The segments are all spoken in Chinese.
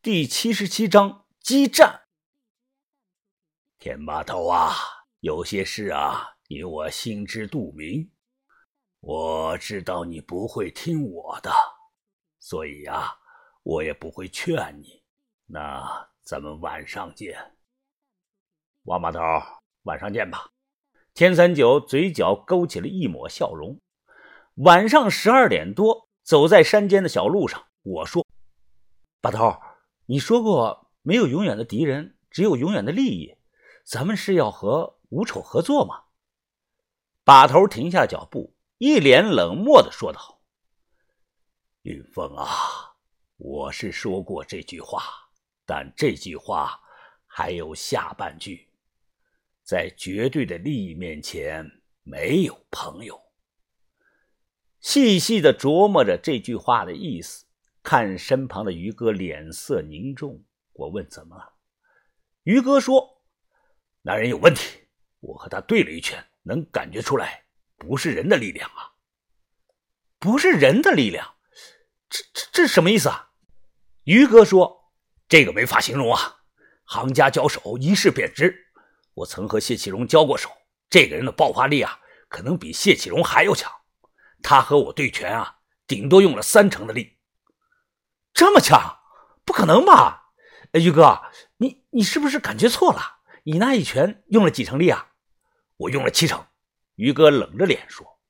第七十七章激战。天把头啊，有些事啊，你我心知肚明。我知道你不会听我的，所以呀，我也不会劝你。那咱们晚上见。王把头，晚上见吧。天三九嘴角勾起了一抹笑容。晚上十二点多，走在山间的小路上，我说：“把头，你说过没有永远的敌人，只有永远的利益。咱们是要和吴丑合作吗？”把头停下脚步，一脸冷漠的说道：“云峰啊，我是说过这句话。”但这句话还有下半句，在绝对的利益面前，没有朋友。细细的琢磨着这句话的意思，看身旁的于哥脸色凝重，我问怎么了？于哥说：“那人有问题，我和他对了一拳，能感觉出来，不是人的力量啊，不是人的力量，这这这什么意思啊？”于哥说。这个没法形容啊！行家交手，一试便知。我曾和谢启荣交过手，这个人的爆发力啊，可能比谢启荣还要强。他和我对拳啊，顶多用了三成的力。这么强？不可能吧？哎于哥，你你是不是感觉错了？你那一拳用了几成力啊？我用了七成。于哥冷着脸说。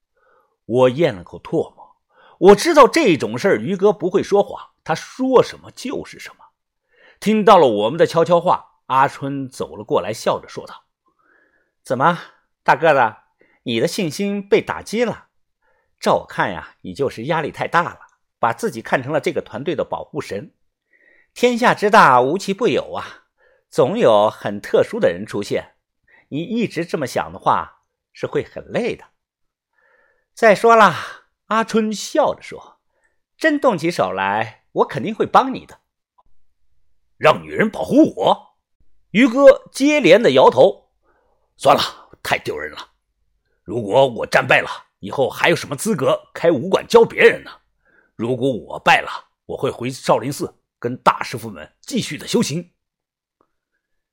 我咽了口唾沫。我知道这种事于哥不会说谎，他说什么就是什么。听到了我们的悄悄话，阿春走了过来，笑着说道：“怎么，大个子，你的信心被打击了？照我看呀，你就是压力太大了，把自己看成了这个团队的保护神。天下之大，无奇不有啊，总有很特殊的人出现。你一直这么想的话，是会很累的。再说了，阿春笑着说：‘真动起手来，我肯定会帮你的。’”让女人保护我，于哥接连的摇头。算了，太丢人了。如果我战败了，以后还有什么资格开武馆教别人呢？如果我败了，我会回少林寺跟大师傅们继续的修行。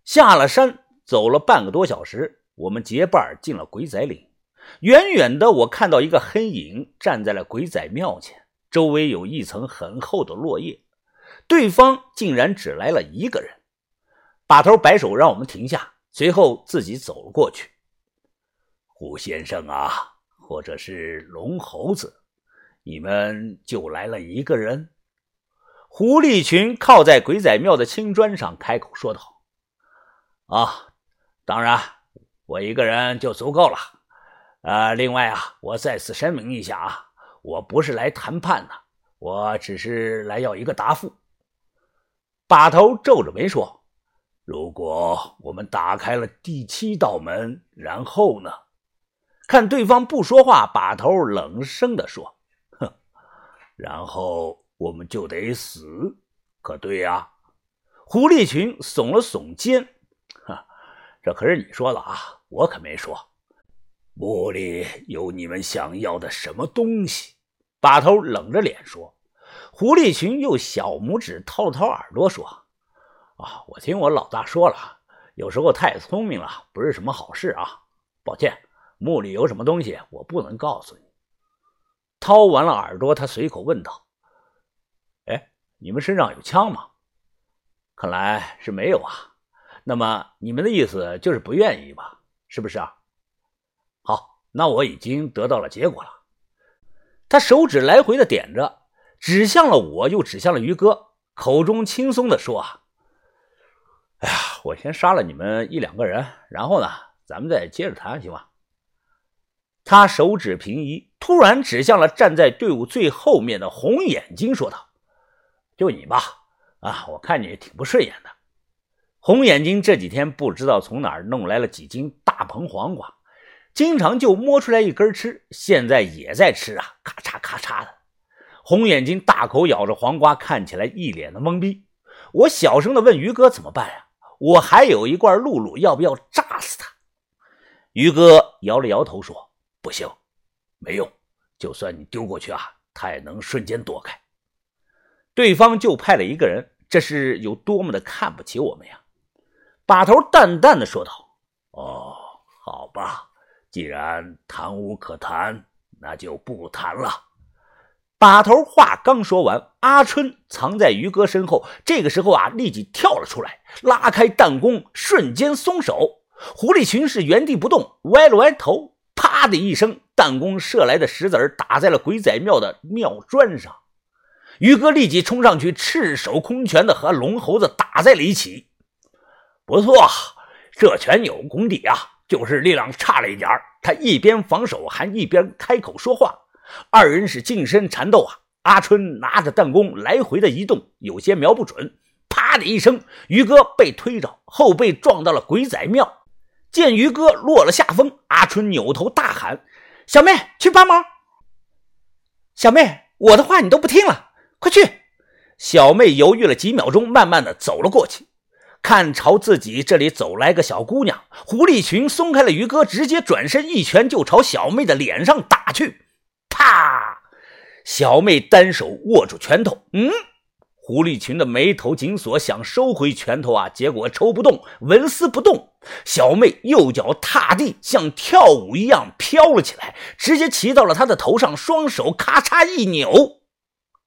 下了山，走了半个多小时，我们结伴进了鬼仔岭。远远的，我看到一个黑影站在了鬼仔庙前，周围有一层很厚的落叶。对方竟然只来了一个人，把头摆手让我们停下，随后自己走了过去。胡先生啊，或者是龙猴子，你们就来了一个人。胡立群靠在鬼仔庙的青砖上，开口说道：“啊，当然，我一个人就足够了。呃，另外啊，我再次声明一下啊，我不是来谈判的，我只是来要一个答复。”把头皱着眉说：“如果我们打开了第七道门，然后呢？”看对方不说话，把头冷声的说：“，然后我们就得死，可对呀？”胡立群耸了耸肩：“哈，这可是你说的啊，我可没说。墓里有你们想要的什么东西？”把头冷着脸说。胡立群用小拇指掏了掏耳朵，说：“啊，我听我老大说了，有时候太聪明了不是什么好事啊。抱歉，墓里有什么东西，我不能告诉你。”掏完了耳朵，他随口问道：“哎，你们身上有枪吗？看来是没有啊。那么你们的意思就是不愿意吧？是不是啊？好，那我已经得到了结果了。”他手指来回的点着。指向了我，又指向了于哥，口中轻松的说：“啊，哎呀，我先杀了你们一两个人，然后呢，咱们再接着谈，行吗？”他手指平移，突然指向了站在队伍最后面的红眼睛，说道：“就你吧，啊，我看你挺不顺眼的。”红眼睛这几天不知道从哪儿弄来了几斤大棚黄瓜，经常就摸出来一根吃，现在也在吃啊，咔嚓咔嚓的。红眼睛大口咬着黄瓜，看起来一脸的懵逼。我小声的问于哥：“怎么办呀？我还有一罐露露，要不要炸死他？”于哥摇了摇头说：“不行，没用。就算你丢过去啊，他也能瞬间躲开。”对方就派了一个人这是有多么的看不起我们呀？把头淡淡的说道：“哦，好吧，既然谈无可谈，那就不谈了。”把头话刚说完，阿春藏在于哥身后，这个时候啊，立即跳了出来，拉开弹弓，瞬间松手。狐狸群是原地不动，歪了歪头，啪的一声，弹弓射来的石子打在了鬼仔庙的庙砖上。于哥立即冲上去，赤手空拳的和龙猴子打在了一起。不错，这拳有功底啊，就是力量差了一点他一边防守，还一边开口说话。二人是近身缠斗啊！阿春拿着弹弓来回的移动，有些瞄不准。啪的一声，于哥被推着，后背撞到了鬼仔庙。见于哥落了下风，阿春扭头大喊：“小妹，去帮忙！小妹，我的话你都不听了，快去！”小妹犹豫了几秒钟，慢慢的走了过去，看朝自己这里走来个小姑娘。狐狸群松开了于哥，直接转身一拳就朝小妹的脸上打去。啪！小妹单手握住拳头，嗯，狐狸群的眉头紧锁，想收回拳头啊，结果抽不动，纹丝不动。小妹右脚踏地，像跳舞一样飘了起来，直接骑到了他的头上，双手咔嚓一扭，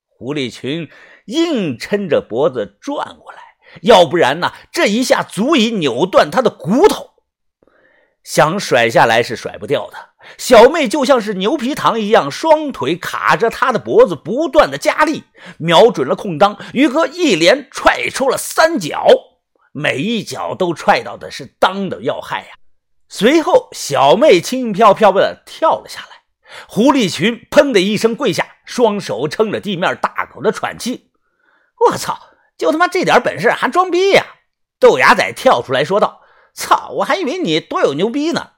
狐狸群硬撑着脖子转过来，要不然呢，这一下足以扭断他的骨头。想甩下来是甩不掉的，小妹就像是牛皮糖一样，双腿卡着他的脖子，不断的加力，瞄准了空当，于哥一连踹出了三脚，每一脚都踹到的是当的要害呀。随后，小妹轻飘飘的跳了下来，狐狸群砰的一声跪下，双手撑着地面，大口的喘气。我操，就他妈这点本事还装逼呀！豆芽仔跳出来说道。操！我还以为你多有牛逼呢。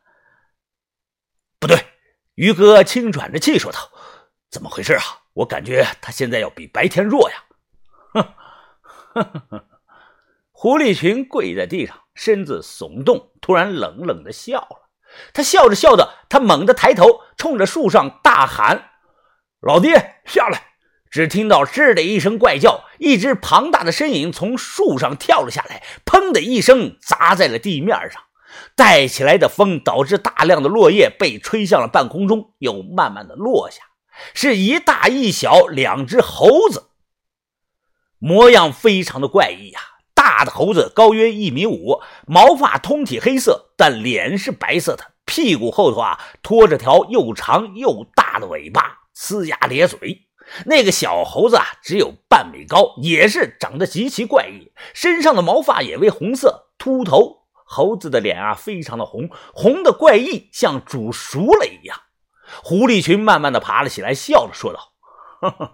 不对，于哥轻喘着气说道：“怎么回事啊？我感觉他现在要比白天弱呀。”哼，狐狸群跪在地上，身子耸动，突然冷冷的笑了。他笑着笑着，他猛地抬头，冲着树上大喊：“老爹，下来！”只听到“吱”的一声怪叫，一只庞大的身影从树上跳了下来，砰的一声砸在了地面上，带起来的风导致大量的落叶被吹向了半空中，又慢慢的落下。是一大一小两只猴子，模样非常的怪异呀。大的猴子高约一米五，毛发通体黑色，但脸是白色的，屁股后头啊拖着条又长又大的尾巴，呲牙咧嘴。那个小猴子啊，只有半米高，也是长得极其怪异，身上的毛发也为红色，秃头。猴子的脸啊，非常的红，红的怪异，像煮熟了一样。狐狸群慢慢的爬了起来，笑着说道：“呵呵，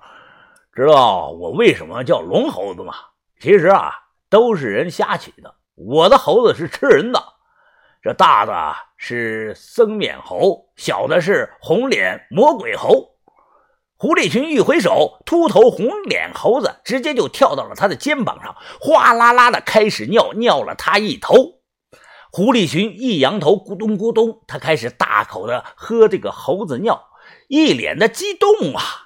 知道我为什么叫龙猴子吗？其实啊，都是人瞎起的。我的猴子是吃人的，这大的是僧面猴，小的是红脸魔鬼猴。”狐狸群一挥手，秃头红脸猴子直接就跳到了他的肩膀上，哗啦啦的开始尿，尿了他一头。狐狸群一扬头，咕咚咕咚，他开始大口的喝这个猴子尿，一脸的激动啊！